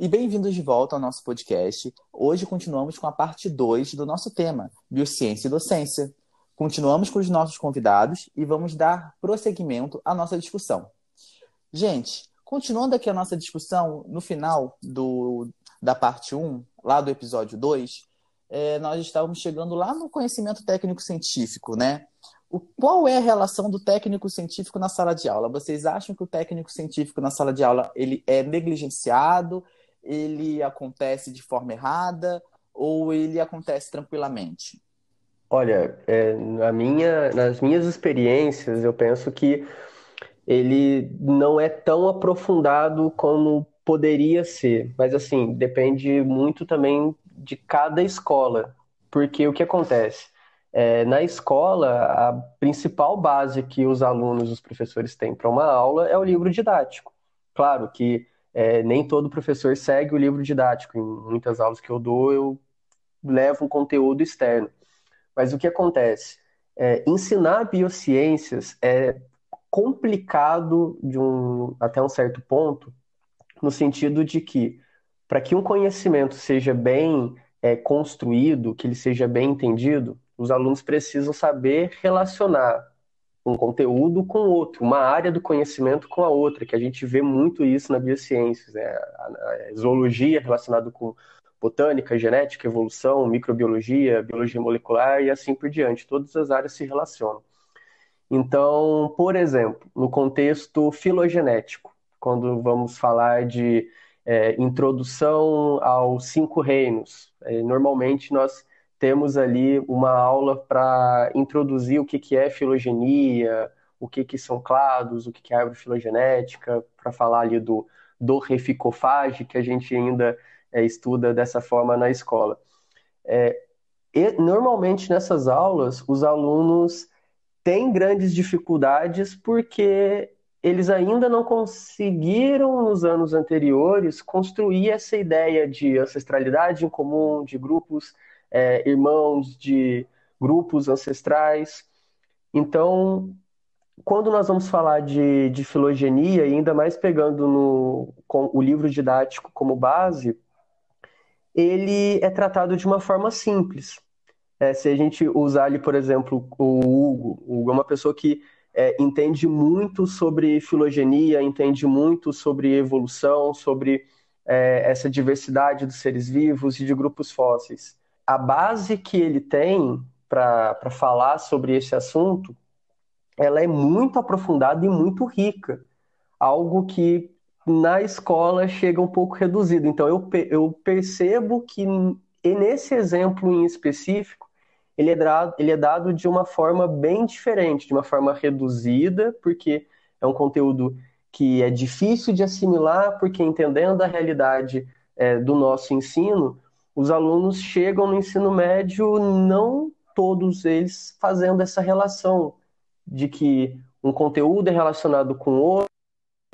e bem-vindos de volta ao nosso podcast. Hoje continuamos com a parte 2 do nosso tema, Biociência e Docência. Continuamos com os nossos convidados e vamos dar prosseguimento à nossa discussão. Gente, continuando aqui a nossa discussão, no final do, da parte 1, lá do episódio 2, é, nós estávamos chegando lá no conhecimento técnico-científico, né? O, qual é a relação do técnico científico na sala de aula? Vocês acham que o técnico científico na sala de aula ele é negligenciado, ele acontece de forma errada ou ele acontece tranquilamente? Olha, é, na minha, nas minhas experiências, eu penso que ele não é tão aprofundado como poderia ser, mas assim, depende muito também de cada escola, porque o que acontece? É, na escola, a principal base que os alunos, os professores têm para uma aula é o livro didático. Claro que é, nem todo professor segue o livro didático. Em muitas aulas que eu dou, eu levo um conteúdo externo. Mas o que acontece? É, ensinar biociências é complicado de um, até um certo ponto, no sentido de que, para que um conhecimento seja bem é, construído, que ele seja bem entendido, os alunos precisam saber relacionar um conteúdo com outro, uma área do conhecimento com a outra, que a gente vê muito isso na biociências, né? a, zoologia relacionada com botânica, genética, evolução, microbiologia, biologia molecular e assim por diante. Todas as áreas se relacionam. Então, por exemplo, no contexto filogenético, quando vamos falar de é, introdução aos cinco reinos, é, normalmente nós temos ali uma aula para introduzir o que, que é filogenia, o que, que são clados, o que, que é árvore filogenética, para falar ali do, reficofage, que a gente ainda é, estuda dessa forma na escola. É, e, normalmente nessas aulas, os alunos têm grandes dificuldades porque eles ainda não conseguiram, nos anos anteriores, construir essa ideia de ancestralidade em comum, de grupos é, irmãos, de grupos ancestrais. Então, quando nós vamos falar de, de filogenia, e ainda mais pegando no, com o livro didático como base, ele é tratado de uma forma simples. É, se a gente usar ali, por exemplo, o Hugo, o Hugo é uma pessoa que é, entende muito sobre filogenia, entende muito sobre evolução, sobre é, essa diversidade dos seres vivos e de grupos fósseis a base que ele tem para falar sobre esse assunto, ela é muito aprofundada e muito rica. Algo que na escola chega um pouco reduzido. Então eu, eu percebo que nesse exemplo em específico, ele é, dado, ele é dado de uma forma bem diferente, de uma forma reduzida, porque é um conteúdo que é difícil de assimilar, porque entendendo a realidade é, do nosso ensino, os alunos chegam no ensino médio, não todos eles fazendo essa relação de que um conteúdo é relacionado com outro.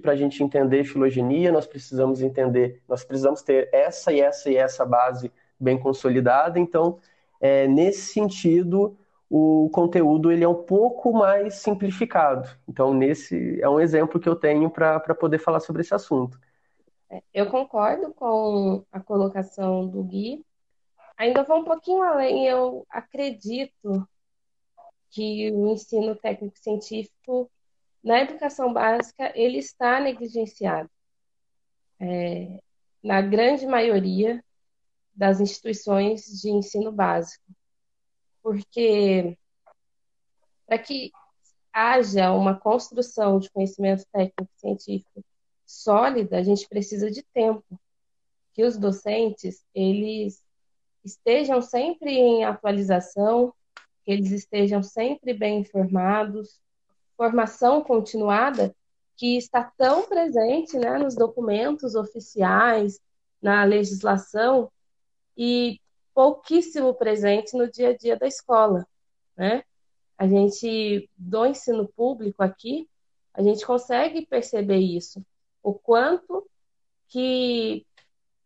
Para a gente entender filogenia, nós precisamos entender, nós precisamos ter essa e essa e essa base bem consolidada. Então, é, nesse sentido, o conteúdo ele é um pouco mais simplificado. Então, nesse é um exemplo que eu tenho para poder falar sobre esse assunto. Eu concordo com a colocação do Gui. Ainda vou um pouquinho além. Eu acredito que o ensino técnico-científico na educação básica ele está negligenciado. É, na grande maioria das instituições de ensino básico. Porque para que haja uma construção de conhecimento técnico-científico sólida, a gente precisa de tempo. Que os docentes, eles estejam sempre em atualização, que eles estejam sempre bem informados, formação continuada que está tão presente né, nos documentos oficiais, na legislação, e pouquíssimo presente no dia a dia da escola. Né? A gente, do ensino público aqui, a gente consegue perceber isso o quanto que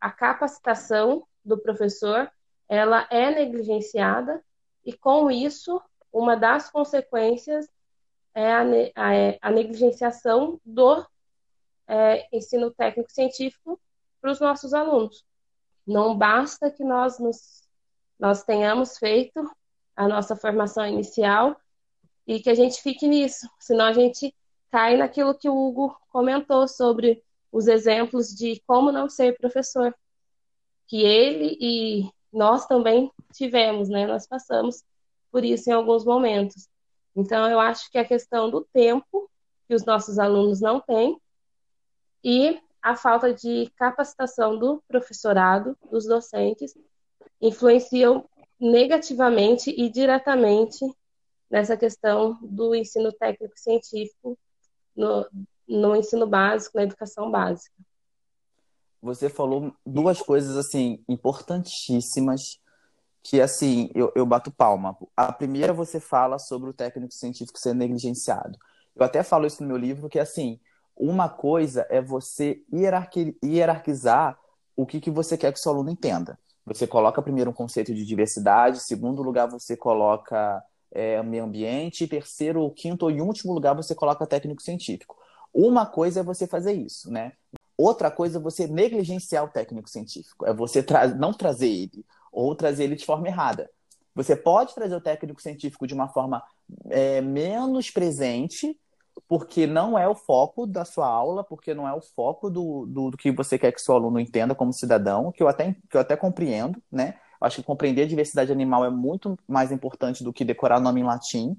a capacitação do professor ela é negligenciada e com isso uma das consequências é a, a, é a negligenciação do é, ensino técnico científico para os nossos alunos. Não basta que nós, nos, nós tenhamos feito a nossa formação inicial e que a gente fique nisso, senão a gente cai naquilo que o Hugo comentou sobre os exemplos de como não ser professor, que ele e nós também tivemos, né? Nós passamos por isso em alguns momentos. Então, eu acho que a questão do tempo, que os nossos alunos não têm, e a falta de capacitação do professorado, dos docentes, influenciam negativamente e diretamente nessa questão do ensino técnico científico no, no ensino básico, na educação básica. Você falou duas coisas assim importantíssimas que assim eu, eu bato palma. A primeira você fala sobre o técnico científico ser negligenciado. Eu até falo isso no meu livro que assim uma coisa é você hierarqui, hierarquizar o que, que você quer que o seu aluno entenda. Você coloca primeiro um conceito de diversidade, segundo lugar você coloca é, meio ambiente, terceiro, quinto e último lugar você coloca técnico científico. Uma coisa é você fazer isso, né? Outra coisa é você negligenciar o técnico científico, é você tra não trazer ele ou trazer ele de forma errada. Você pode trazer o técnico científico de uma forma é, menos presente, porque não é o foco da sua aula, porque não é o foco do, do, do, que você quer que seu aluno entenda como cidadão, que eu até, que eu até compreendo, né? Acho que compreender a diversidade animal é muito mais importante do que decorar nome em latim.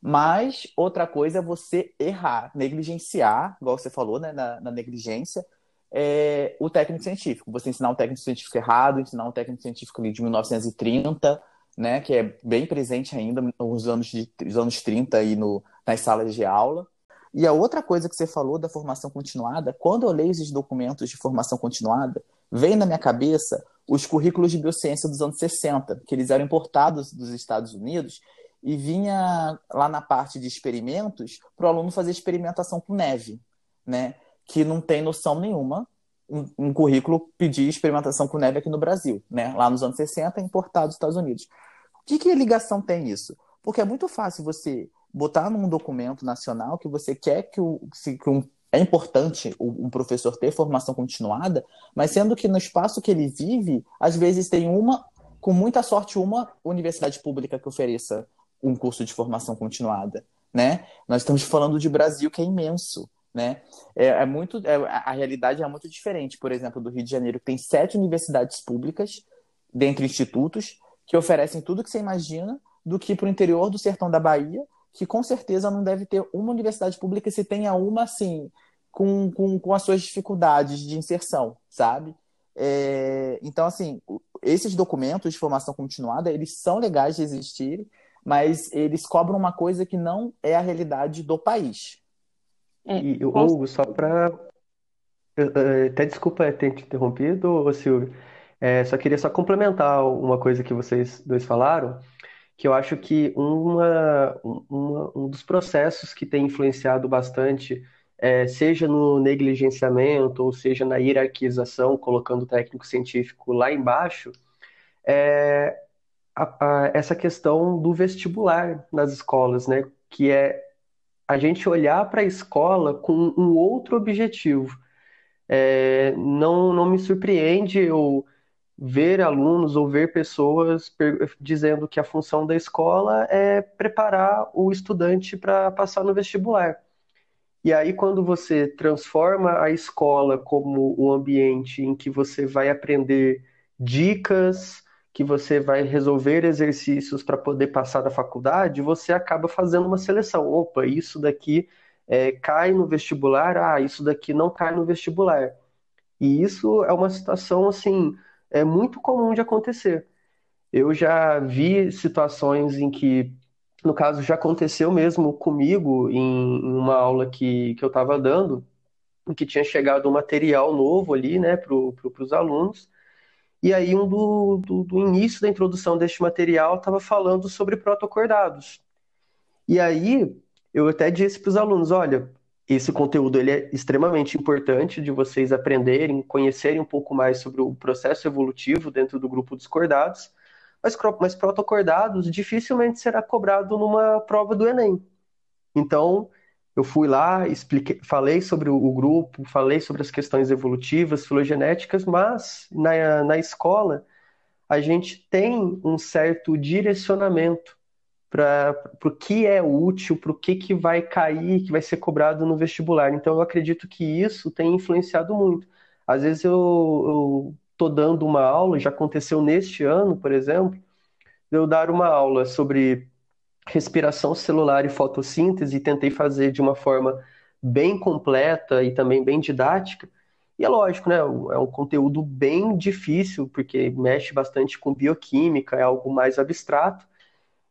Mas outra coisa é você errar, negligenciar, igual você falou, né, na, na negligência, é, o técnico científico. Você ensinar um técnico científico errado, ensinar um técnico científico de 1930, né, que é bem presente ainda nos anos, de, nos anos 30 aí no, nas salas de aula. E a outra coisa que você falou da formação continuada, quando eu leio esses documentos de formação continuada, vem na minha cabeça os currículos de biociência dos anos 60, que eles eram importados dos Estados Unidos e vinha lá na parte de experimentos para o aluno fazer experimentação com neve, né? Que não tem noção nenhuma um, um, currículo pedir experimentação com neve aqui no Brasil, né? Lá nos anos 60 importado dos Estados Unidos. Que, que ligação tem isso? Porque é muito fácil você botar num documento nacional que você quer que, o, que um, é importante um professor ter formação continuada, mas sendo que no espaço que ele vive, às vezes tem uma, com muita sorte, uma universidade pública que ofereça um curso de formação continuada, né? Nós estamos falando de Brasil que é imenso, né? É, é muito, é, a realidade é muito diferente, por exemplo, do Rio de Janeiro, que tem sete universidades públicas, dentre institutos, que oferecem tudo que você imagina, do que para o interior do sertão da Bahia, que com certeza não deve ter uma universidade pública se tenha uma assim com, com, com as suas dificuldades de inserção, sabe? É, então, assim, esses documentos de formação continuada, eles são legais de existir, mas eles cobram uma coisa que não é a realidade do país. É, e, Hugo, só para... Até desculpa ter te interrompido, Silvio. É, só queria só complementar uma coisa que vocês dois falaram, que eu acho que uma, uma, um dos processos que tem influenciado bastante, é, seja no negligenciamento ou seja na hierarquização, colocando o técnico científico lá embaixo, é a, a, essa questão do vestibular nas escolas, né? Que é a gente olhar para a escola com um outro objetivo. É, não, não me surpreende eu ver alunos ou ver pessoas dizendo que a função da escola é preparar o estudante para passar no vestibular. E aí, quando você transforma a escola como um ambiente em que você vai aprender dicas, que você vai resolver exercícios para poder passar da faculdade, você acaba fazendo uma seleção. Opa, isso daqui é, cai no vestibular, ah, isso daqui não cai no vestibular. E isso é uma situação assim é muito comum de acontecer. Eu já vi situações em que, no caso, já aconteceu mesmo comigo em, uma aula que, que eu estava dando, que tinha chegado um material novo ali, né, para pro, os alunos, e aí um do, do, do início da introdução deste material estava falando sobre protocordados. E aí eu até disse para os alunos, olha, esse conteúdo ele é extremamente importante de vocês aprenderem, conhecerem um pouco mais sobre o processo evolutivo dentro do grupo dos cordados, mas, mas protocordados dificilmente será cobrado numa prova do Enem. Então, eu fui lá, expliquei, falei sobre o grupo, falei sobre as questões evolutivas, filogenéticas, mas na, na escola a gente tem um certo direcionamento para o que é útil, para o que, que vai cair, que vai ser cobrado no vestibular. Então, eu acredito que isso tem influenciado muito. Às vezes eu estou dando uma aula, já aconteceu neste ano, por exemplo, eu dar uma aula sobre respiração celular e fotossíntese e tentei fazer de uma forma bem completa e também bem didática. E é lógico, né? É um conteúdo bem difícil, porque mexe bastante com bioquímica, é algo mais abstrato.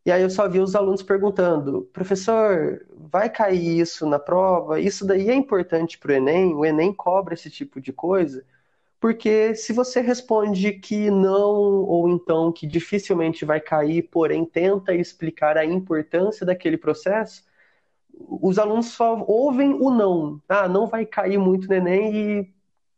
E aí eu só vi os alunos perguntando, professor, vai cair isso na prova? Isso daí é importante para o Enem? O Enem cobra esse tipo de coisa? Porque se você responde que não, ou então que dificilmente vai cair, porém tenta explicar a importância daquele processo, os alunos só ouvem o não. Ah, não vai cair muito no Enem e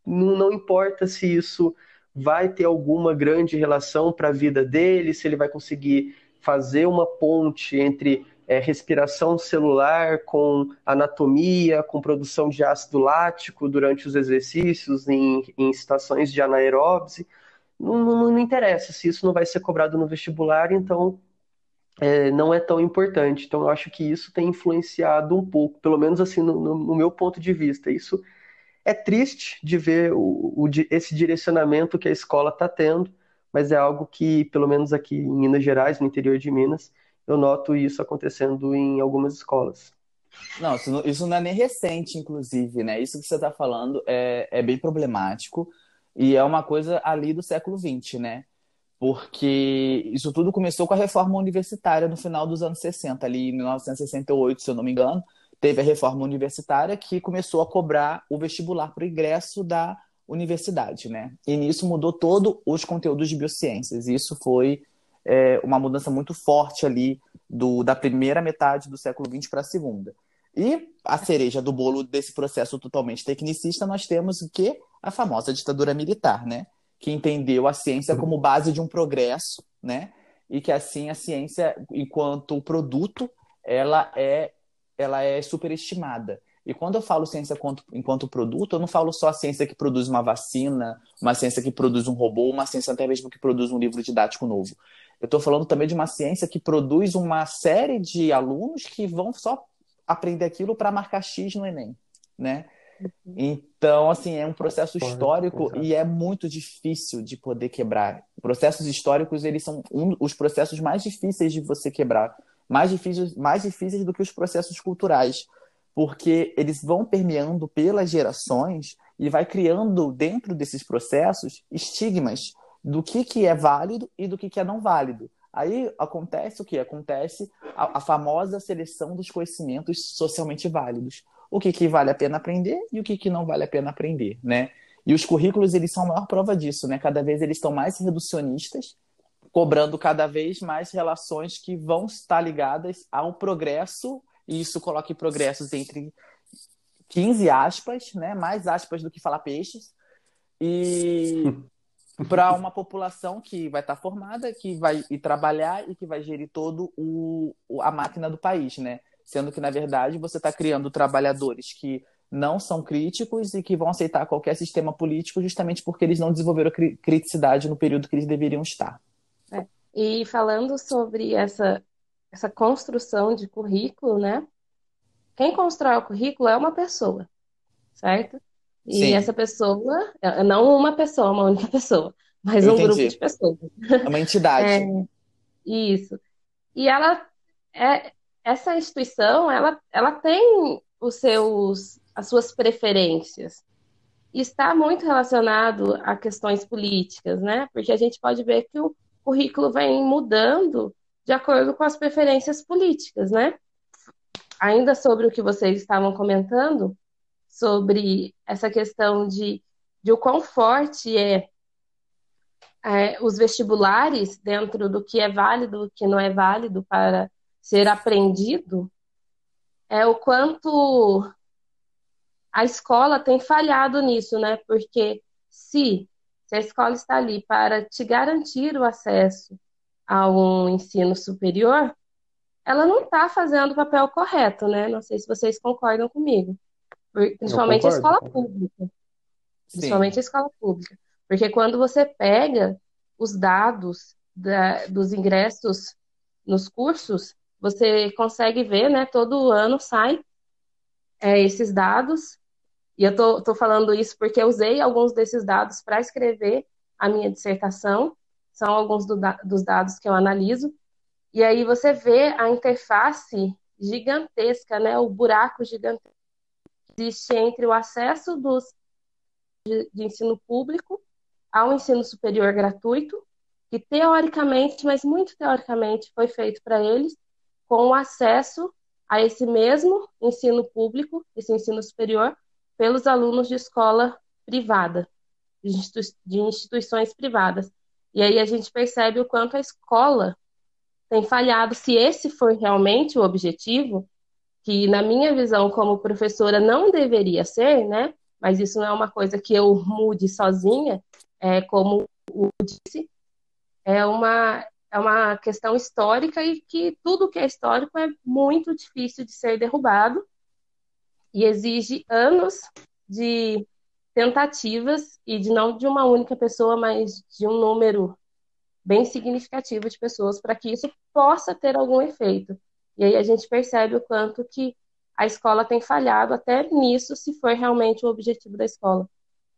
não, não importa se isso vai ter alguma grande relação para a vida dele, se ele vai conseguir fazer uma ponte entre é, respiração celular com anatomia, com produção de ácido lático durante os exercícios, em, em situações de anaeróbise. Não, não, não, interessa se isso não vai ser cobrado no vestibular, então é, não é tão importante. Então, eu acho que isso tem influenciado um pouco, pelo menos assim, no, no, no meu ponto de vista. Isso é triste de ver o, o, esse direcionamento que a escola está tendo, mas é algo que, pelo menos aqui em Minas Gerais, no interior de Minas, eu noto isso acontecendo em algumas escolas. Não, isso não, é nem recente, inclusive, né? Isso que você está falando é, é bem problemático e é uma coisa ali do século XX, né? Porque isso tudo começou com a reforma universitária no final dos anos 60, ali em 1968, se eu não me engano, teve a reforma universitária que começou a cobrar o vestibular para o ingresso da universidade, né? E nisso mudou todos os conteúdos de biociências. Isso foi é, uma mudança muito forte ali do, da primeira metade do século XX para a segunda. E a cereja do bolo desse processo totalmente tecnicista, nós temos o que? A famosa ditadura militar, né? Que entendeu a ciência como base de um progresso, né? E que assim a ciência, enquanto produto, ela é, ela é superestimada. E quando eu falo ciência enquanto, enquanto produto, eu não falo só a ciência que produz uma vacina, uma ciência que produz um robô, uma ciência até mesmo que produz um livro didático novo. Eu estou falando também de uma ciência que produz uma série de alunos que vão só aprender aquilo para marcar X no Enem, né? Uhum. Então, assim, é um processo histórico e é muito difícil de poder quebrar. Processos históricos, eles são um, os processos mais difíceis de você quebrar, mais difíceis, mais difíceis do que os processos culturais porque eles vão permeando pelas gerações e vai criando dentro desses processos estigmas do que, que é válido e do que, que é não válido. Aí acontece o que? Acontece a, a, famosa seleção dos conhecimentos socialmente válidos. O que, que vale a pena aprender e o que, que não vale a pena aprender, né? E os currículos, eles são a maior prova disso, né? Cada vez eles estão mais reducionistas, cobrando cada vez mais relações que vão estar ligadas ao progresso e isso coloca progressos entre 15 aspas, né? Mais aspas do que falar peixes. E para uma população que vai estar tá formada, que vai ir trabalhar e que vai gerir todo o, a máquina do país, né? Sendo que, na verdade, você está criando trabalhadores que não são críticos e que vão aceitar qualquer sistema político justamente porque eles não desenvolveram criticidade no período que eles deveriam estar. É. E falando sobre essa essa construção de currículo, né? Quem constrói o currículo é uma pessoa, certo? E Sim. essa pessoa, é, não uma pessoa, uma única pessoa, mas Eu um entendi. grupo de pessoas. É uma entidade. É, isso. E ela é essa instituição, ela, ela tem os seus as suas preferências. está muito relacionado a questões políticas, né? Porque a gente pode ver que o currículo vem mudando de acordo com as preferências políticas, né? Ainda sobre o que vocês estavam comentando, sobre essa questão de, de o quão forte é, é os vestibulares dentro do que é válido, o que não é válido para ser aprendido, é o quanto a escola tem falhado nisso, né? Porque se, se a escola está ali para te garantir o acesso a um ensino superior, ela não está fazendo o papel correto, né? Não sei se vocês concordam comigo. Principalmente a escola pública. Principalmente Sim. a escola pública. Porque quando você pega os dados da, dos ingressos nos cursos, você consegue ver, né? Todo ano sai é, esses dados. E eu tô, tô falando isso porque eu usei alguns desses dados para escrever a minha dissertação. São alguns do, dos dados que eu analiso. E aí você vê a interface gigantesca, né? O buraco gigantesco existe entre o acesso dos de, de ensino público ao ensino superior gratuito, que teoricamente, mas muito teoricamente, foi feito para eles, com o acesso a esse mesmo ensino público, esse ensino superior, pelos alunos de escola privada, de, institui de instituições privadas. E aí a gente percebe o quanto a escola tem falhado, se esse for realmente o objetivo, que na minha visão como professora não deveria ser, né? Mas isso não é uma coisa que eu mude sozinha, é como o disse, é uma é uma questão histórica e que tudo que é histórico é muito difícil de ser derrubado e exige anos de tentativas e de não de uma única pessoa, mas de um número bem significativo de pessoas para que isso possa ter algum efeito. E aí a gente percebe o quanto que a escola tem falhado até nisso, se for realmente o objetivo da escola.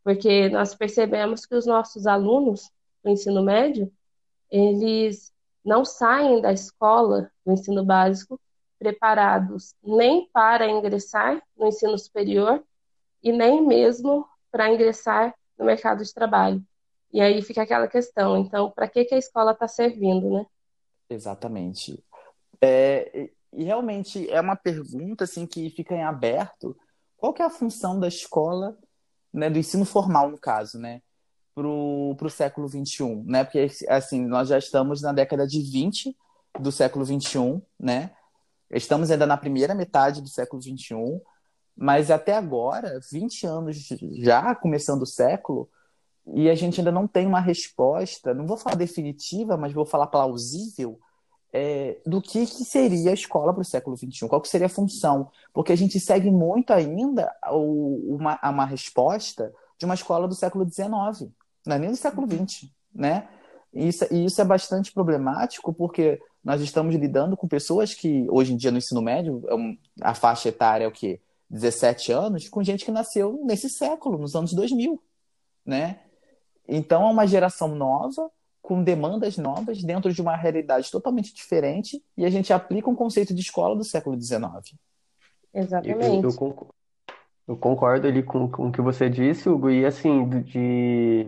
Porque nós percebemos que os nossos alunos do ensino médio, eles não saem da escola do ensino básico preparados nem para ingressar no ensino superior e nem mesmo para ingressar no mercado de trabalho. E aí fica aquela questão, então, para que, que a escola está servindo, né? Exatamente. É, e realmente é uma pergunta assim que fica em aberto. Qual que é a função da escola, né, do ensino formal, no caso, né? pro, pro século XXI, né? Porque, assim, nós já estamos na década de 20 do século XXI, né? Estamos ainda na primeira metade do século XXI, mas até agora, 20 anos já começando o século, e a gente ainda não tem uma resposta, não vou falar definitiva, mas vou falar plausível, é, do que, que seria a escola para o século XXI, qual que seria a função, porque a gente segue muito ainda uma, uma resposta de uma escola do século XIX, não é nem do século XX, né? E isso, e isso é bastante problemático porque nós estamos lidando com pessoas que, hoje em dia, no ensino médio, é a faixa etária é o quê? 17 anos, com gente que nasceu nesse século, nos anos 2000, né? Então, é uma geração nova, com demandas novas, dentro de uma realidade totalmente diferente, e a gente aplica um conceito de escola do século XIX. Exatamente. Eu, eu, eu concordo ali com, com o que você disse, Hugo, e assim, de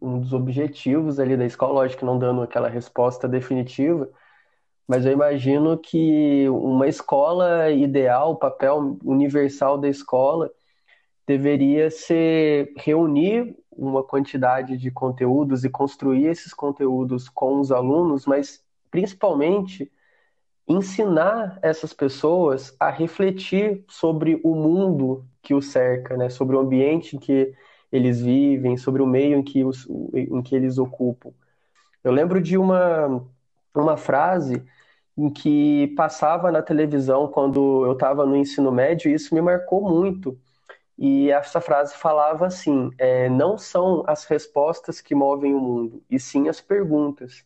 um dos objetivos ali da escola, lógico que não dando aquela resposta definitiva, mas eu imagino que uma escola ideal, o papel universal da escola deveria ser reunir uma quantidade de conteúdos e construir esses conteúdos com os alunos, mas principalmente ensinar essas pessoas a refletir sobre o mundo que os cerca, né? sobre o ambiente em que eles vivem, sobre o meio em que, os, em que eles ocupam. Eu lembro de uma, uma frase em que passava na televisão quando eu estava no ensino médio, e isso me marcou muito. E essa frase falava assim: é, não são as respostas que movem o mundo, e sim as perguntas.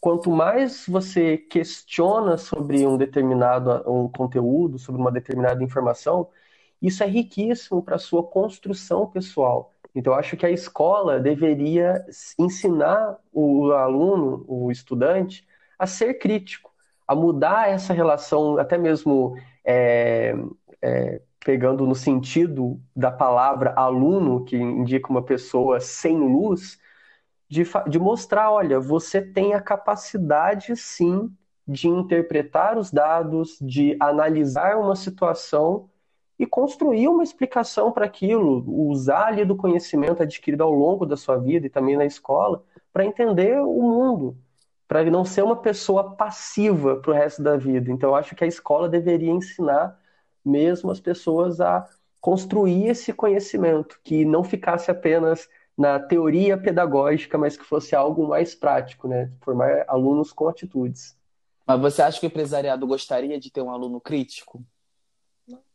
Quanto mais você questiona sobre um determinado um conteúdo, sobre uma determinada informação, isso é riquíssimo para a sua construção pessoal. Então, acho que a escola deveria ensinar o aluno, o estudante, a ser crítico, a mudar essa relação, até mesmo é, é, pegando no sentido da palavra aluno, que indica uma pessoa sem luz, de, de mostrar: olha, você tem a capacidade, sim, de interpretar os dados, de analisar uma situação e construir uma explicação para aquilo, usar ali do conhecimento adquirido ao longo da sua vida e também na escola para entender o mundo, para não ser uma pessoa passiva para o resto da vida. Então, eu acho que a escola deveria ensinar mesmo as pessoas a construir esse conhecimento, que não ficasse apenas na teoria pedagógica, mas que fosse algo mais prático, né? Formar alunos com atitudes. Mas você acha que o empresariado gostaria de ter um aluno crítico?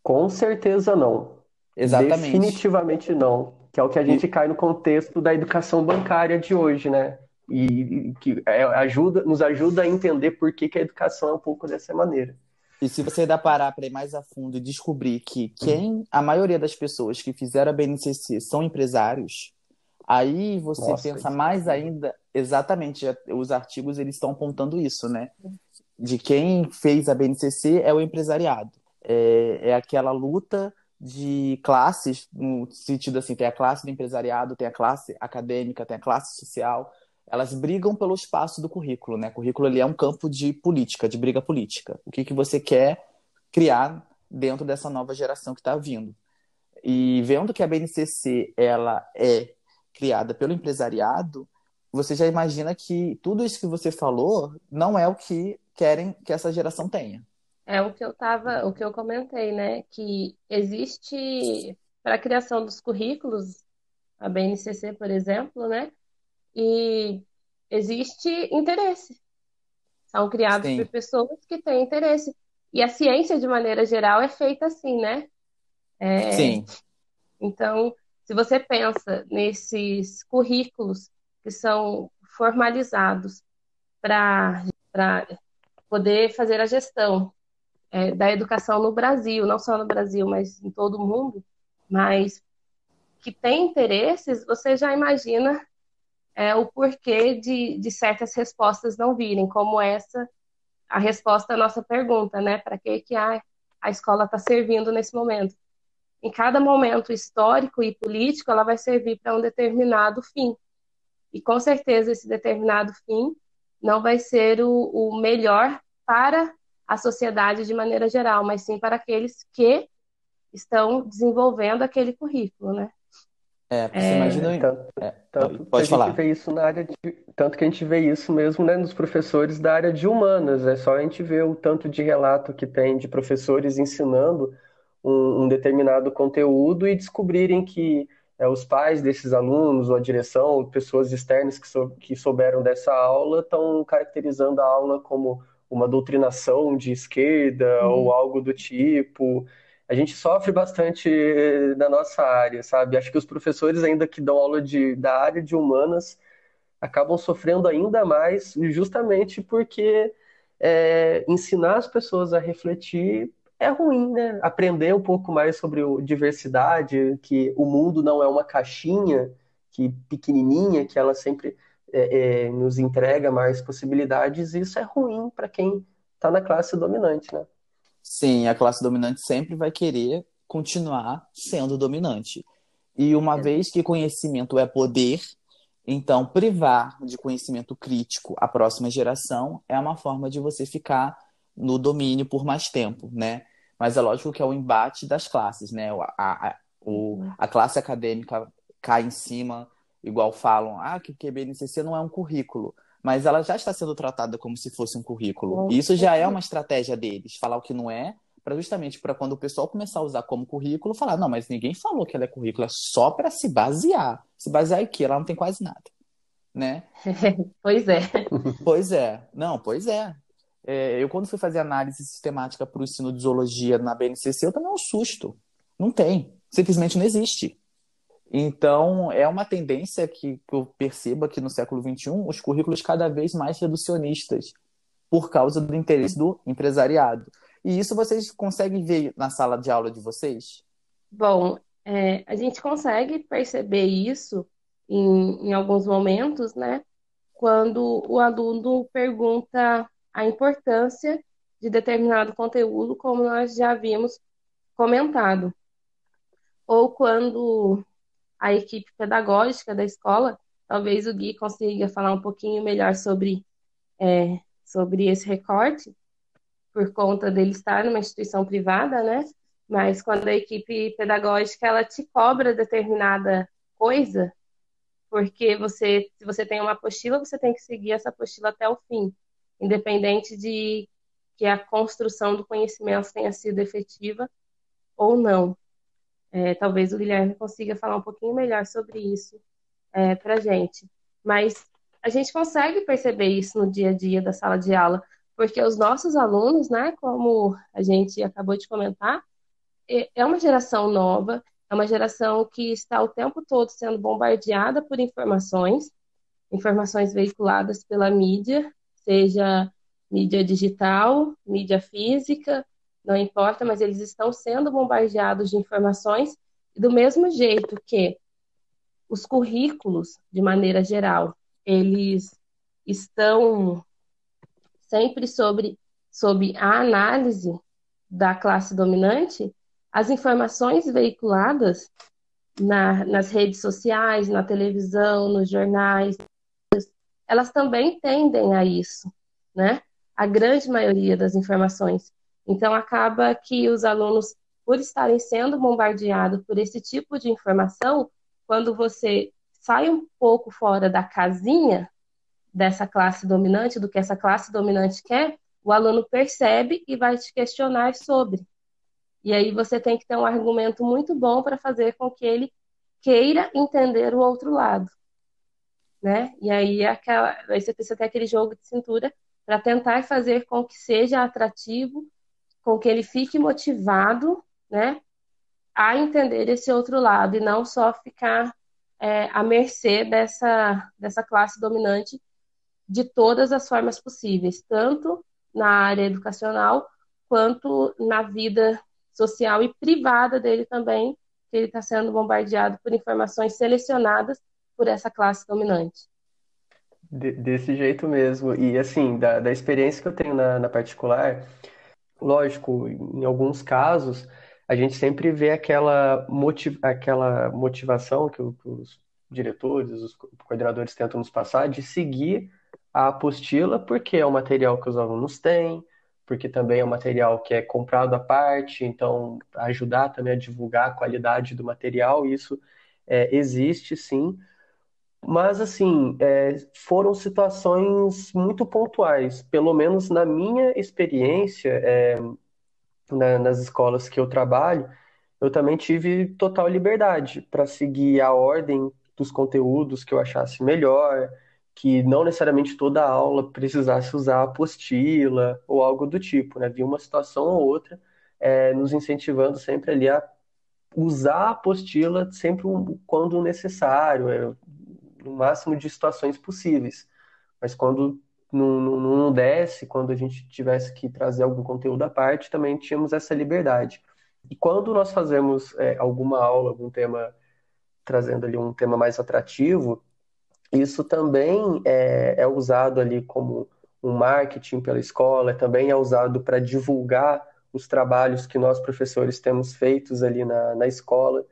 Com certeza não. Exatamente. Definitivamente não. Que é o que a gente cai no contexto da educação bancária de hoje, né? E, que é, ajuda, nos ajuda a entender por que, que a educação é um pouco dessa maneira. E se você ainda parar para ir mais a fundo e descobrir que quem, a maioria das pessoas que fizeram a BNCC são empresários, aí você Nossa, pensa isso. mais ainda, exatamente, os artigos eles estão apontando isso, né? De quem fez a BNCC é o empresariado. É, é aquela luta de classes, no sentido assim, tem a classe do empresariado, tem a classe acadêmica, tem a classe social, elas brigam pelo espaço do currículo, né? O currículo ele é um campo de política, de briga política. O que que você quer criar dentro dessa nova geração que está vindo? E vendo que a BNCC ela é criada pelo empresariado, você já imagina que tudo isso que você falou não é o que querem que essa geração tenha. É o que eu tava, o que eu comentei, né? Que existe para a criação dos currículos, a BNCC, por exemplo, né? E existe interesse. São criados Sim. por pessoas que têm interesse. E a ciência, de maneira geral, é feita assim, né? É, Sim, Então, se você pensa nesses currículos que são formalizados para poder fazer a gestão é, da educação no Brasil, não só no Brasil, mas em todo o mundo, mas que tem interesses, você já imagina é, o porquê de, de certas respostas não virem, como essa, a resposta à nossa pergunta, né? Para que, que a, a escola está servindo nesse momento? Em cada momento histórico e político, ela vai servir para um determinado fim. E com certeza esse determinado fim não vai ser o, o melhor para a sociedade de maneira geral, mas sim para aqueles que estão desenvolvendo aquele currículo, né? É, você imagina. Tanto, é, tanto que a pode gente falar. vê isso na área de, tanto que a gente vê isso mesmo, né, nos professores da área de humanas. É só a gente ver o tanto de relato que tem de professores ensinando um, um determinado conteúdo e descobrirem que é, os pais desses alunos, ou a direção, ou pessoas externas que, sou, que souberam dessa aula, estão caracterizando a aula como uma doutrinação de esquerda Uhum. ou algo do tipo. A gente sofre bastante eh, na nossa área, sabe? Acho que os professores ainda que dão aula de, da área de humanas acabam sofrendo ainda mais, justamente porque é, ensinar as pessoas a refletir é ruim, né? Aprender um pouco mais sobre diversidade, que o mundo não é uma caixinha que pequenininha, que ela sempre é, é, nos entrega mais possibilidades, isso é ruim para quem está na classe dominante, né? Sim, a classe dominante sempre vai querer continuar sendo dominante. E uma É. vez que conhecimento é poder, então privar de conhecimento crítico a próxima geração é uma forma de você ficar no domínio por mais tempo, né? Mas é lógico que é o embate das classes, né? A, a, o, a classe acadêmica cai em cima, igual falam, ah, que o BNCC não é um currículo. Mas ela já está sendo tratada como se fosse um currículo. E isso já é uma estratégia deles, falar o que não é, para justamente para quando o pessoal começar a usar como currículo, falar, não, mas ninguém falou que ela é currículo, é só para se basear. Se basear em quê? Ela não tem quase nada, né? Pois é. Pois é, não, pois é. É, eu quando fui fazer análise sistemática para o ensino de zoologia na BNCC, eu tomei um susto. Não tem, simplesmente não existe. Então, é uma tendência que, que eu percebo aqui no século XXI, os currículos cada vez mais reducionistas, por causa do interesse do empresariado. E isso vocês conseguem ver na sala de aula de vocês? Bom, é, a gente consegue perceber isso em, em alguns momentos, né? Quando o aluno pergunta a importância de determinado conteúdo, como nós já havíamos comentado. Ou quando a equipe pedagógica da escola, talvez o Gui consiga falar um pouquinho melhor sobre, é, sobre esse recorte, por conta dele estar numa instituição privada, né? Mas quando a equipe pedagógica ela te cobra determinada coisa, porque você, se você tem uma apostila, você tem que seguir essa apostila até o fim, independente de que a construção do conhecimento tenha sido efetiva ou não. É, talvez o Guilherme consiga falar um pouquinho melhor sobre isso é, para gente. Mas a gente consegue perceber isso no dia a dia da sala de aula. porque os nossos alunos, né, como a gente acabou de comentar, é, é uma geração nova, é uma geração que está o tempo todo sendo bombardeada por informações, informações veiculadas pela mídia, seja mídia digital, mídia física, não importa, mas eles estão sendo bombardeados de informações do mesmo jeito que os currículos, de maneira geral, eles estão sempre sobre, sobre a análise da classe dominante, as informações veiculadas na, nas redes sociais, na televisão, nos jornais, elas também tendem a isso, né? A grande maioria das informações. Então, acaba que os alunos, por estarem sendo bombardeados por esse tipo de informação, quando você sai um pouco fora da casinha dessa classe dominante, do que essa classe dominante quer, o aluno percebe e vai te questionar sobre. E aí você tem que ter um argumento muito bom para fazer com que ele queira entender o outro lado. Né? E aí, é aquela, aí você precisa ter aquele jogo de cintura para tentar fazer com que seja atrativo, com que ele fique motivado né, a entender esse outro lado e não só ficar é, à mercê dessa, dessa classe dominante de todas as formas possíveis, tanto na área educacional quanto na vida social e privada dele também, que ele está sendo bombardeado por informações selecionadas por essa classe dominante. De, desse jeito mesmo. E assim, da, da experiência que eu tenho na, na particular, lógico, em alguns casos, a gente sempre vê aquela, motiv aquela motivação que, os diretores, os coordenadores tentam nos passar de seguir a apostila, porque é o material que os alunos têm, porque também é um material que é comprado à parte, então ajudar também a divulgar a qualidade do material, isso é, existe sim. Mas, assim, é, foram situações muito pontuais, pelo menos na minha experiência, é, na, nas escolas que eu trabalho, eu também tive total liberdade para seguir a ordem dos conteúdos que eu achasse melhor, que não necessariamente toda aula precisasse usar apostila ou algo do tipo, né? Vi uma situação ou outra é, nos incentivando sempre ali a usar a apostila sempre quando necessário, no máximo de situações possíveis. Mas quando não, não, não desce, quando a gente tivesse que trazer algum conteúdo à parte, também tínhamos essa liberdade. E quando nós fazemos é, alguma aula, algum tema, trazendo ali um tema mais atrativo, isso também é, é usado ali como um marketing pela escola, também é usado para divulgar os trabalhos que nós professores temos feitos ali na, na escola.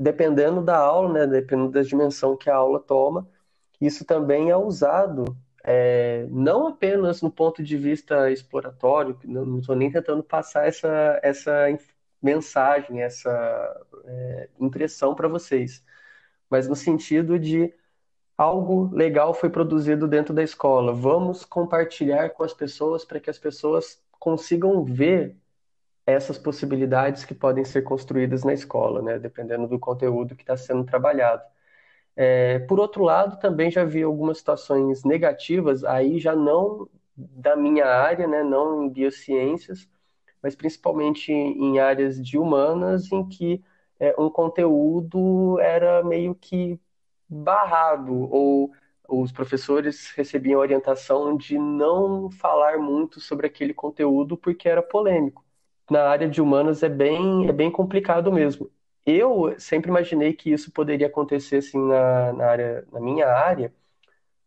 Dependendo da aula, né, dependendo da dimensão que a aula toma, isso também é usado é, não apenas no ponto de vista exploratório, não estou nem tentando passar essa, essa mensagem, essa é, impressão para vocês, mas no sentido de algo legal foi produzido dentro da escola. Vamos compartilhar com as pessoas para que as pessoas consigam ver essas possibilidades que podem ser construídas na escola, né? dependendo do conteúdo que está sendo trabalhado. É, por outro lado, também já vi algumas situações negativas, aí já não da minha área, né? não em biociências, mas principalmente em áreas de humanas, em que é, um conteúdo era meio que barrado ou os professores recebiam orientação de não falar muito sobre aquele conteúdo porque era polêmico. Na área de humanas é bem, é bem complicado mesmo. Eu sempre imaginei que isso poderia acontecer assim na, na, área, na minha área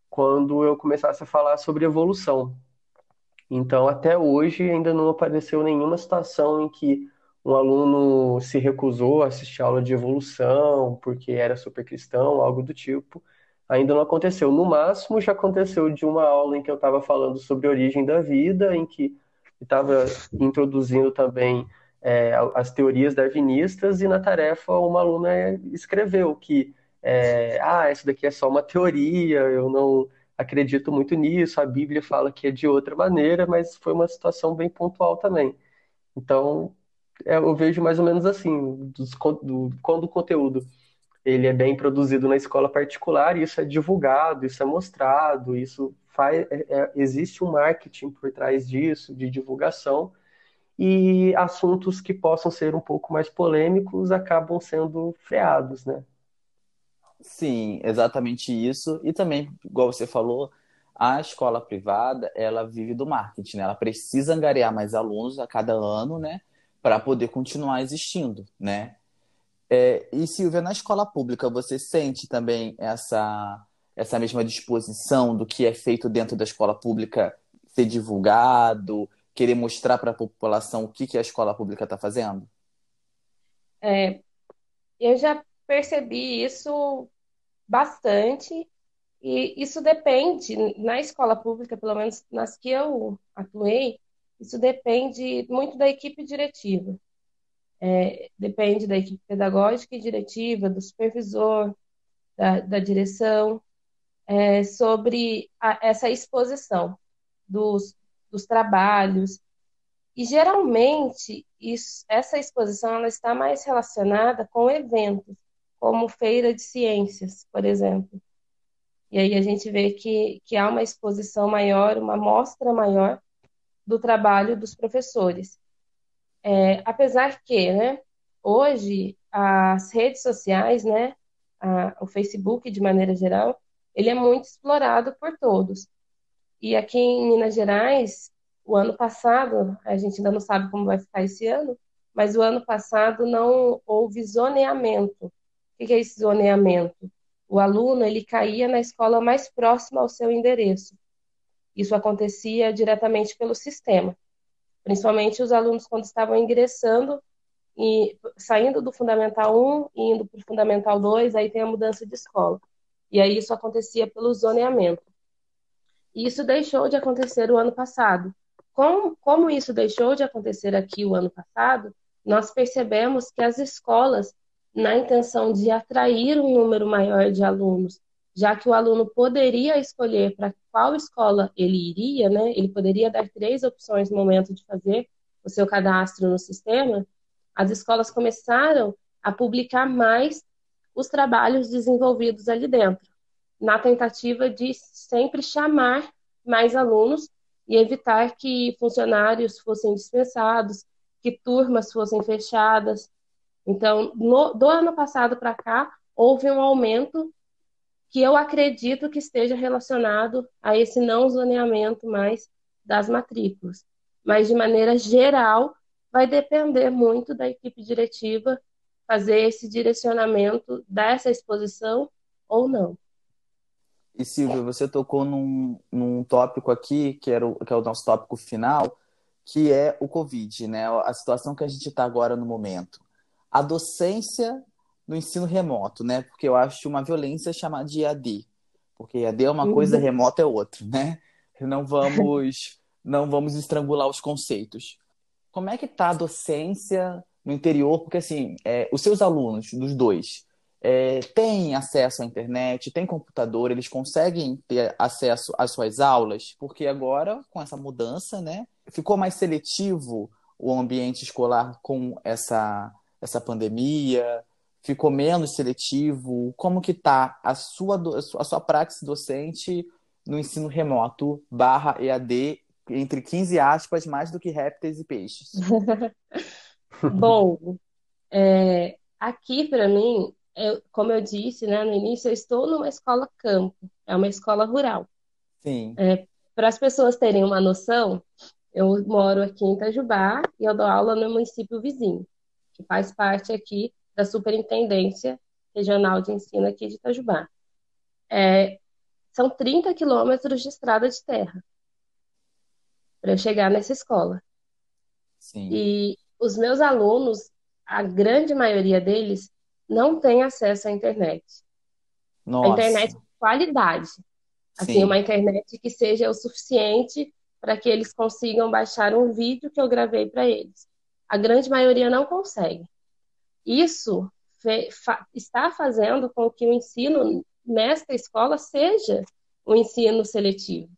quando eu começasse a falar sobre evolução. Então, até hoje ainda não apareceu nenhuma situação em que um aluno se recusou a assistir aula de evolução porque era super cristão, algo do tipo. Ainda não aconteceu. No máximo, já aconteceu de uma aula em que eu estava falando sobre a origem da vida, em que estava introduzindo também é, as teorias darwinistas, e na tarefa uma aluna escreveu que é, ah, isso daqui é só uma teoria, eu não acredito muito nisso, a Bíblia fala que é de outra maneira, mas foi uma situação bem pontual também. Então, é, eu vejo mais ou menos assim, dos, do, quando o conteúdo ele é bem produzido na escola particular, isso é divulgado, isso é mostrado, isso faz, é, é, existe um marketing por trás disso, de divulgação, e assuntos que possam ser um pouco mais polêmicos acabam sendo freados, né? Sim, exatamente isso. E também, igual você falou, a escola privada, ela vive do marketing, né? Ela precisa angariar mais alunos a cada ano, né? Para poder continuar existindo, né? É, e Silvia, na escola pública, você sente também essa, essa mesma disposição do que é feito dentro da escola pública ser divulgado, querer mostrar para a população o que, que a escola pública está fazendo? É, eu já percebi isso bastante, e isso depende, na escola pública, pelo menos nas que eu atuei, isso depende muito da equipe diretiva. É, depende da equipe pedagógica e diretiva, do supervisor, da, da direção, é, sobre a, essa exposição dos, dos trabalhos. E geralmente isso, essa exposição ela está mais relacionada com eventos, como feira de ciências, por exemplo. E aí a gente vê que, que há uma exposição maior, uma mostra maior do trabalho dos professores. É, apesar que, né, hoje as redes sociais, né, a, o Facebook de maneira geral, ele é muito explorado por todos. E aqui em Minas Gerais, o ano passado, a gente ainda não sabe como vai ficar esse ano, mas o ano passado não houve zoneamento. O que é esse zoneamento? O aluno ele caía na escola mais próxima ao seu endereço. Isso acontecia diretamente pelo sistema principalmente os alunos quando estavam ingressando e saindo do Fundamental 1 e indo para o Fundamental 2, aí tem a mudança de escola. E aí isso acontecia pelo zoneamento. E isso deixou de acontecer o ano passado. Como, como isso deixou de acontecer aqui o ano passado, nós percebemos que as escolas, na intenção de atrair um número maior de alunos já que o aluno poderia escolher para qual escola ele iria, né? Ele poderia dar três opções no momento de fazer o seu cadastro no sistema. As escolas começaram a publicar mais os trabalhos desenvolvidos ali dentro, na tentativa de sempre chamar mais alunos e evitar que funcionários fossem dispensados, que turmas fossem fechadas. Então, no, do ano passado para cá, houve um aumento que eu acredito que esteja relacionado a esse não zoneamento mais das matrículas. Mas, de maneira geral, vai depender muito da equipe diretiva fazer esse direcionamento dessa exposição ou não. E Silvia, você tocou num, num tópico aqui, que, era o, que é o nosso tópico final, que é o Covid, né? A situação que a gente está agora no momento. A docência no ensino remoto, né? Porque eu acho uma violência chamar de EAD. Porque EAD é uma uhum. coisa, remoto é outra, né? Não vamos, não vamos estrangular os conceitos. Como é que tá a docência no interior? Porque, assim, é, os seus alunos, dos dois, é, têm acesso à internet, têm computador, eles conseguem ter acesso às suas aulas? Porque agora, com essa mudança, né? Ficou mais seletivo o ambiente escolar com essa, essa pandemia? ficou menos seletivo? Como que tá a sua, a sua prática docente no ensino remoto barra EAD entre 15 aspas, mais do que répteis e peixes? Bom, é, aqui para mim, eu, como eu disse né, no início, eu estou numa escola campo, é uma escola rural. Sim. É, para as pessoas terem uma noção, eu moro aqui em Itajubá e eu dou aula no município vizinho, que faz parte aqui da Superintendência Regional de Ensino aqui de Itajubá. É, são 30 quilômetros de estrada de terra para eu chegar nessa escola. Sim. E os meus alunos, a grande maioria deles, não tem acesso à internet. Nossa. A internet de qualidade. Assim, Sim. uma internet que seja o suficiente para que eles consigam baixar um vídeo que eu gravei para eles. A grande maioria não consegue. Isso está fazendo com que o ensino nesta escola seja um ensino seletivo.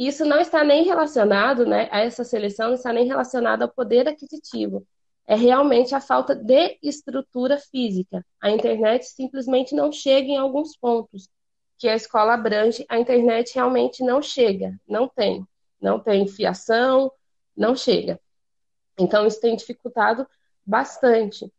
Isso não está nem relacionado, né, a essa seleção não está nem relacionado ao poder aquisitivo. é realmente a falta de estrutura física. A internet simplesmente não chega em alguns pontos que a escola abrange, a internet realmente não chega, não tem, não tem fiação, não chega. Então isso tem dificultado bastante.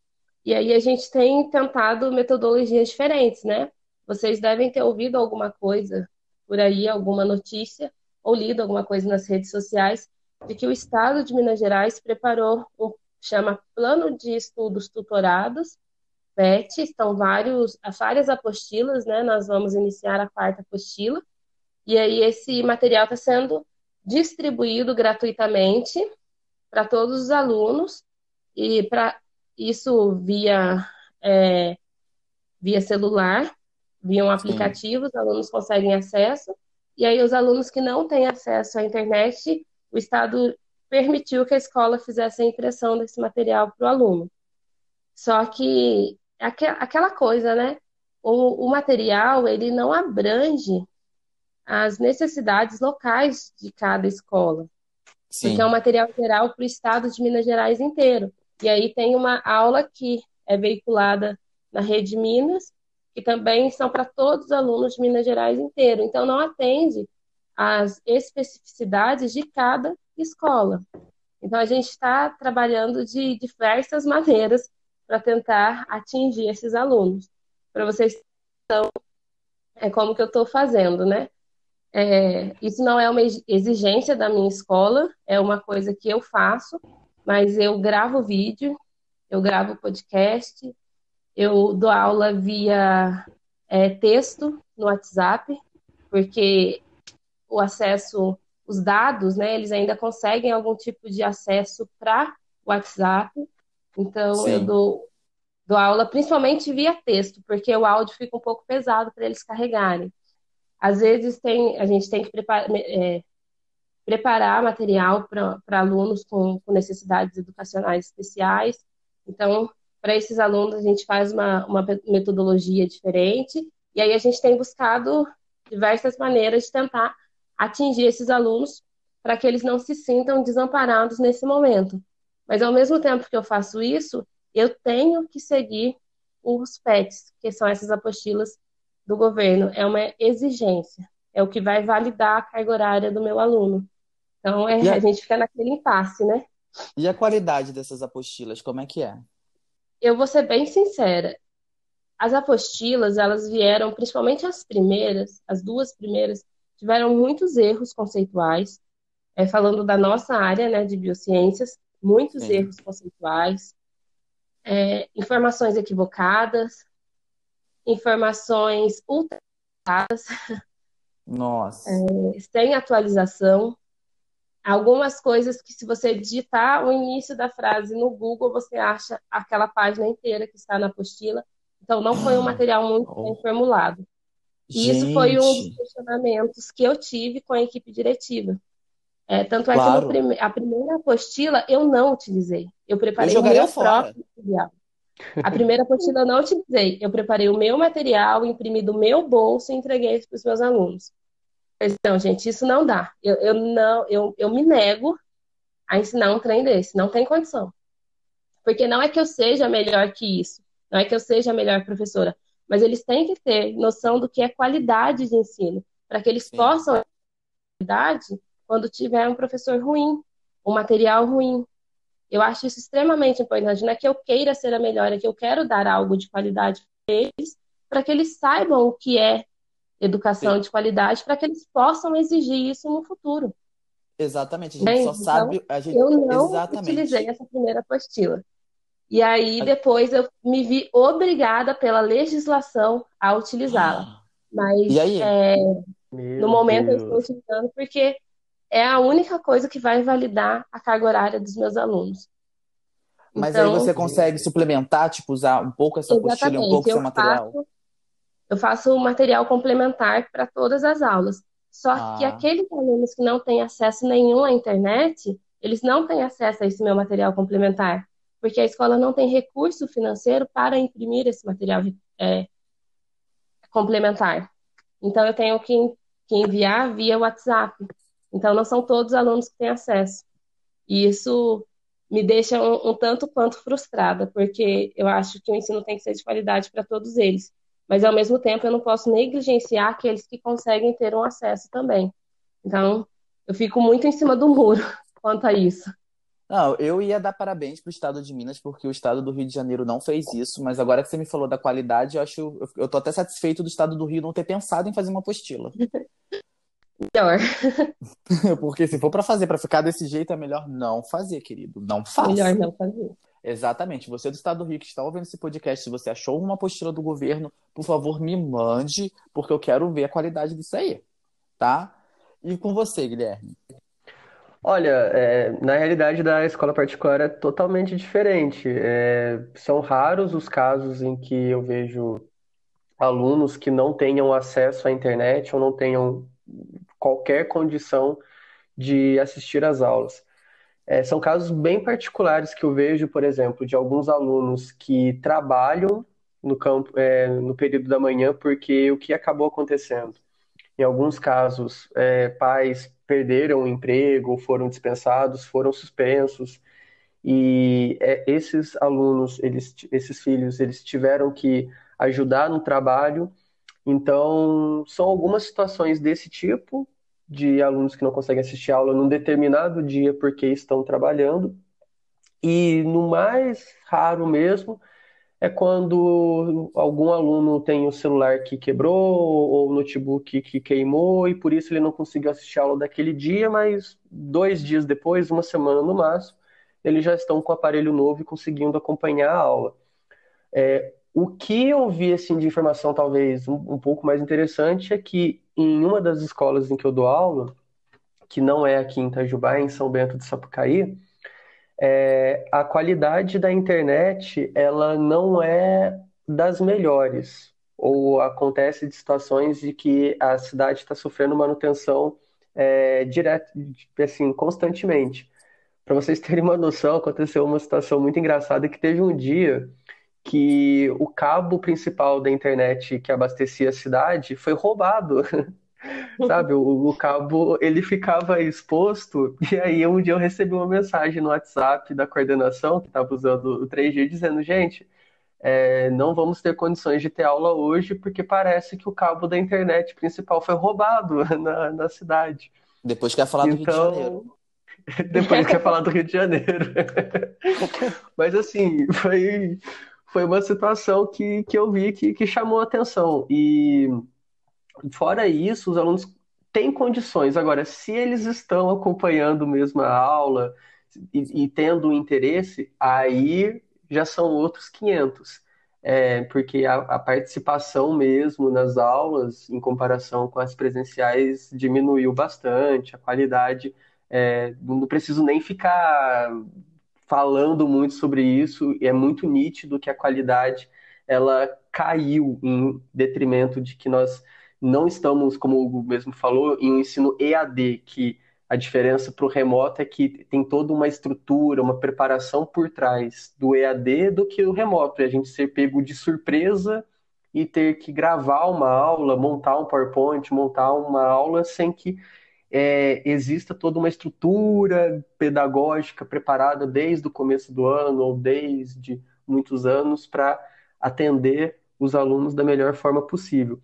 E aí a gente tem tentado metodologias diferentes, né? Vocês devem ter ouvido alguma coisa por aí, alguma notícia, ou lido alguma coisa nas redes sociais, de que o Estado de Minas Gerais preparou um chama Plano de Estudos Tutorados, PET, estão vários, várias apostilas, né? Nós vamos iniciar a quarta apostila, e aí esse material está sendo distribuído gratuitamente para todos os alunos, e para isso via, é, via celular, via um aplicativo, Sim. os alunos conseguem acesso, e aí os alunos que não têm acesso à internet, o Estado permitiu que a escola fizesse a impressão desse material para o aluno. Só que aquela coisa, né? O, o material ele não abrange as necessidades locais de cada escola. Sim. Porque é um material geral para o estado de Minas Gerais inteiro. E aí tem uma aula que é veiculada na Rede Minas, que também são para todos os alunos de Minas Gerais inteiro. Então, não atende às especificidades de cada escola. Então, a gente está trabalhando de diversas maneiras para tentar atingir esses alunos. Para vocês então, é como que eu estou fazendo, né? É, isso não é uma exigência da minha escola, é uma coisa que eu faço, mas eu gravo vídeo, eu gravo podcast, eu dou aula via é, texto no WhatsApp, porque o acesso, os dados, né, eles ainda conseguem algum tipo de acesso para WhatsApp. Então, Sim. eu dou, dou aula principalmente via texto, porque o áudio fica um pouco pesado para eles carregarem. Às vezes tem, a gente tem que preparar, é, preparar material para alunos com, com, necessidades educacionais especiais. Então, para esses alunos, a gente faz uma, uma metodologia diferente, e aí a gente tem buscado diversas maneiras de tentar atingir esses alunos para que eles não se sintam desamparados nesse momento. Mas ao mesmo tempo que eu faço isso, eu tenho que seguir os PETs, que são essas apostilas do governo. É uma exigência, é o que vai validar a carga horária do meu aluno. Então é, a... a gente fica naquele impasse, né? E a qualidade dessas apostilas, como é que é? Eu vou ser bem sincera. As apostilas, elas vieram, principalmente as primeiras, as duas primeiras, tiveram muitos erros conceituais, é, falando da nossa área né, de biociências, muitos Sim. erros conceituais, é, informações equivocadas, informações ultrapassadas, Nossa. É, sem atualização. Algumas coisas que, se você digitar o início da frase no Google, você acha aquela página inteira que está na apostila. Então, não foi um material muito bem formulado. E Gente. isso foi um dos questionamentos que eu tive com a equipe diretiva. É, tanto é claro. que prime... a primeira apostila eu não utilizei. Eu preparei eu o meu fora. próprio material. A primeira apostila eu não utilizei. Eu preparei o meu material, imprimi do meu bolso e entreguei para os meus alunos. Então, gente, isso não dá. Eu, eu não, eu, eu me nego a ensinar um trem desse. Não tem condição. Porque não é que eu seja melhor que isso. Não é que eu seja a melhor professora. Mas eles têm que ter noção do que é qualidade de ensino. Para que eles Sim. possam qualidade quando tiver um professor ruim, um material ruim. Eu acho isso extremamente importante. Não é que eu queira ser a melhor, é que eu quero dar algo de qualidade para eles, para que eles saibam o que é educação Sim. de qualidade, para que eles possam exigir isso no futuro. Exatamente, a gente Bem, só então, sabe. A gente... Eu não Exatamente. utilizei essa primeira apostila. E aí, depois, eu me vi obrigada pela legislação a utilizá-la. Ah. Mas é, no momento Deus. eu estou utilizando porque é a única coisa que vai validar a carga horária dos meus alunos. Mas então, aí você consegue suplementar, tipo, usar um pouco essa apostila um pouco seu material? Faço, eu faço um material complementar para todas as aulas. Só ah. que aqueles alunos que não têm acesso nenhum à internet, eles não têm acesso a esse meu material complementar, porque a escola não tem recurso financeiro para imprimir esse material é, complementar. Então, eu tenho que, que enviar via WhatsApp. Então, não são todos os alunos que têm acesso. E isso me deixa um, um tanto quanto frustrada, porque eu acho que o ensino tem que ser de qualidade para todos eles. Mas, ao mesmo tempo, eu não posso negligenciar aqueles que conseguem ter um acesso também. Então, eu fico muito em cima do muro quanto a isso. Não, eu ia dar parabéns para o estado de Minas, porque o estado do Rio de Janeiro não fez isso, mas agora que você me falou da qualidade, eu acho. Eu tô até satisfeito do estado do Rio não ter pensado em fazer uma apostila. Melhor. porque se for para fazer, para ficar desse jeito, é melhor não fazer, querido. Não faça. Melhor não fazer. Exatamente. Você do estado do Rio que está ouvindo esse podcast, se você achou uma apostila do governo, por favor, me mande, porque eu quero ver a qualidade disso aí. Tá? E com você, Guilherme? Olha, é, na realidade da escola particular é totalmente diferente. É, são raros os casos em que eu vejo alunos que não tenham acesso à internet ou não tenham qualquer condição de assistir às aulas. É, são casos bem particulares que eu vejo, por exemplo, de alguns alunos que trabalham no campo, é, no período da manhã, porque o que acabou acontecendo? Em alguns casos, é, pais perderam o emprego, foram dispensados, foram suspensos, e é, esses alunos, eles, esses filhos, eles tiveram que ajudar no trabalho. Então, são algumas situações desse tipo de alunos que não conseguem assistir aula num determinado dia porque estão trabalhando. E no mais raro mesmo, é quando algum aluno tem o celular que quebrou ou o notebook que queimou e por isso ele não conseguiu assistir a aula daquele dia, mas dois dias depois, uma semana no máximo, eles já estão com o aparelho novo e conseguindo acompanhar a aula. É, o que eu vi assim, de informação talvez um, um pouco mais interessante é que em uma das escolas em que eu dou aula, que não é aqui em Itajubá, é em São Bento de Sapucaí, é, a qualidade da internet ela não é das melhores ou acontece de situações de que a cidade está sofrendo manutenção é, direto, assim, constantemente. Para vocês terem uma noção, aconteceu uma situação muito engraçada que teve um dia que o cabo principal da internet que abastecia a cidade foi roubado. Sabe, o, o, cabo ele ficava exposto, e aí um dia eu recebi uma mensagem no WhatsApp da coordenação que estava usando o 3G dizendo, gente, é, não vamos ter condições de ter aula hoje porque parece que o cabo da internet principal foi roubado na, na cidade. Depois quer falar do então, Rio de então, Janeiro. Depois quer falar do Rio de Janeiro. Mas assim, foi, foi uma situação que, que eu vi que, que chamou atenção. E Fora isso, os alunos têm condições. Agora, se eles estão acompanhando mesmo a aula e, e tendo interesse, aí já são outros 500. É, porque a, a, participação mesmo nas aulas, em comparação com as presenciais, diminuiu bastante, a qualidade. É, não preciso nem ficar falando muito sobre isso, é muito nítido que a qualidade ela caiu em detrimento de que nós não estamos, como o Hugo mesmo falou, em um ensino EAD, que a diferença para o remoto é que tem toda uma estrutura, uma preparação por trás do EAD do que o remoto. E a gente ser pego de surpresa e ter que gravar uma aula, montar um PowerPoint, montar uma aula sem que é, exista toda uma estrutura pedagógica preparada desde o começo do ano ou desde muitos anos para atender os alunos da melhor forma possível.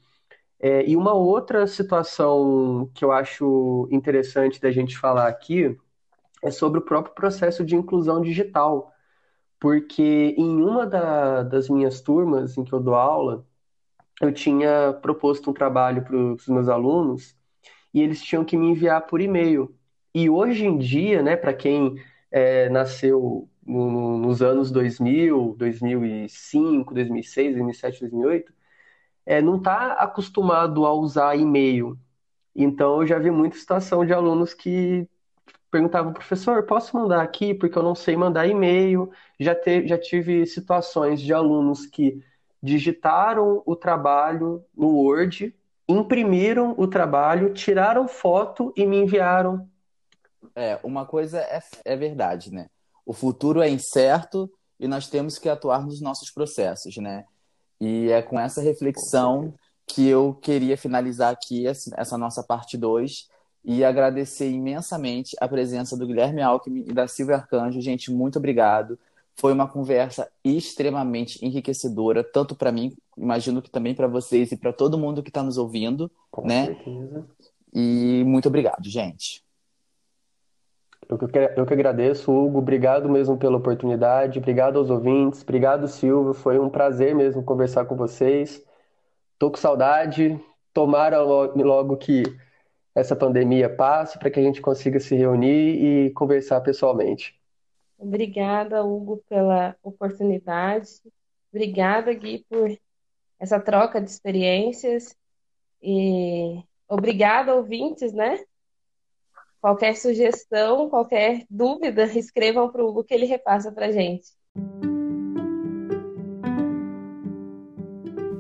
É, e uma outra situação que eu acho interessante da gente falar aqui é sobre o próprio processo de inclusão digital, porque em uma da, das minhas turmas em que eu dou aula, eu tinha proposto um trabalho para os meus alunos e eles tinham que me enviar por e-mail. E hoje em dia, né, para quem é, nasceu no, nos anos 2000, 2005, 2006, 2007, 2008, é, não está acostumado a usar e-mail. Então, eu já vi muita situação de alunos que perguntavam, professor, posso mandar aqui porque eu não sei mandar e-mail. Já, te, já tive situações de alunos que digitaram o trabalho no Word, imprimiram o trabalho, tiraram foto e me enviaram. É, uma coisa é, é verdade, né? O futuro é incerto e nós temos que atuar nos nossos processos, né? E é com essa reflexão que eu queria finalizar aqui essa nossa parte 2 e agradecer imensamente a presença do Guilherme Alckmin e da Silvia Arcanjo. Gente, muito obrigado. Foi uma conversa extremamente enriquecedora, tanto para mim, imagino que também para vocês e para todo mundo que está nos ouvindo, Com né? certeza. E muito obrigado, gente. Eu que, eu que agradeço, Hugo. Obrigado mesmo pela oportunidade. Obrigado aos ouvintes. Obrigado, Silvio. Foi um prazer mesmo conversar com vocês. Tô com saudade. Tomara logo que essa pandemia passe para que a gente consiga se reunir e conversar pessoalmente. Obrigada, Hugo, pela oportunidade. Obrigada, Gui, por essa troca de experiências. E obrigada, ouvintes, né? Qualquer sugestão, qualquer dúvida, escrevam para o Hugo que ele repassa para a gente.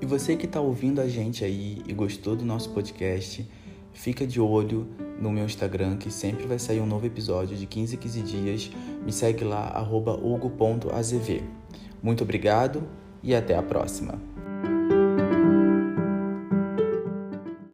E você que está ouvindo a gente aí e gostou do nosso podcast, Fica de olho no meu Instagram que sempre vai sair um novo episódio de 15 em 15 dias. Me segue lá, hugo.azv. Muito obrigado e até a próxima.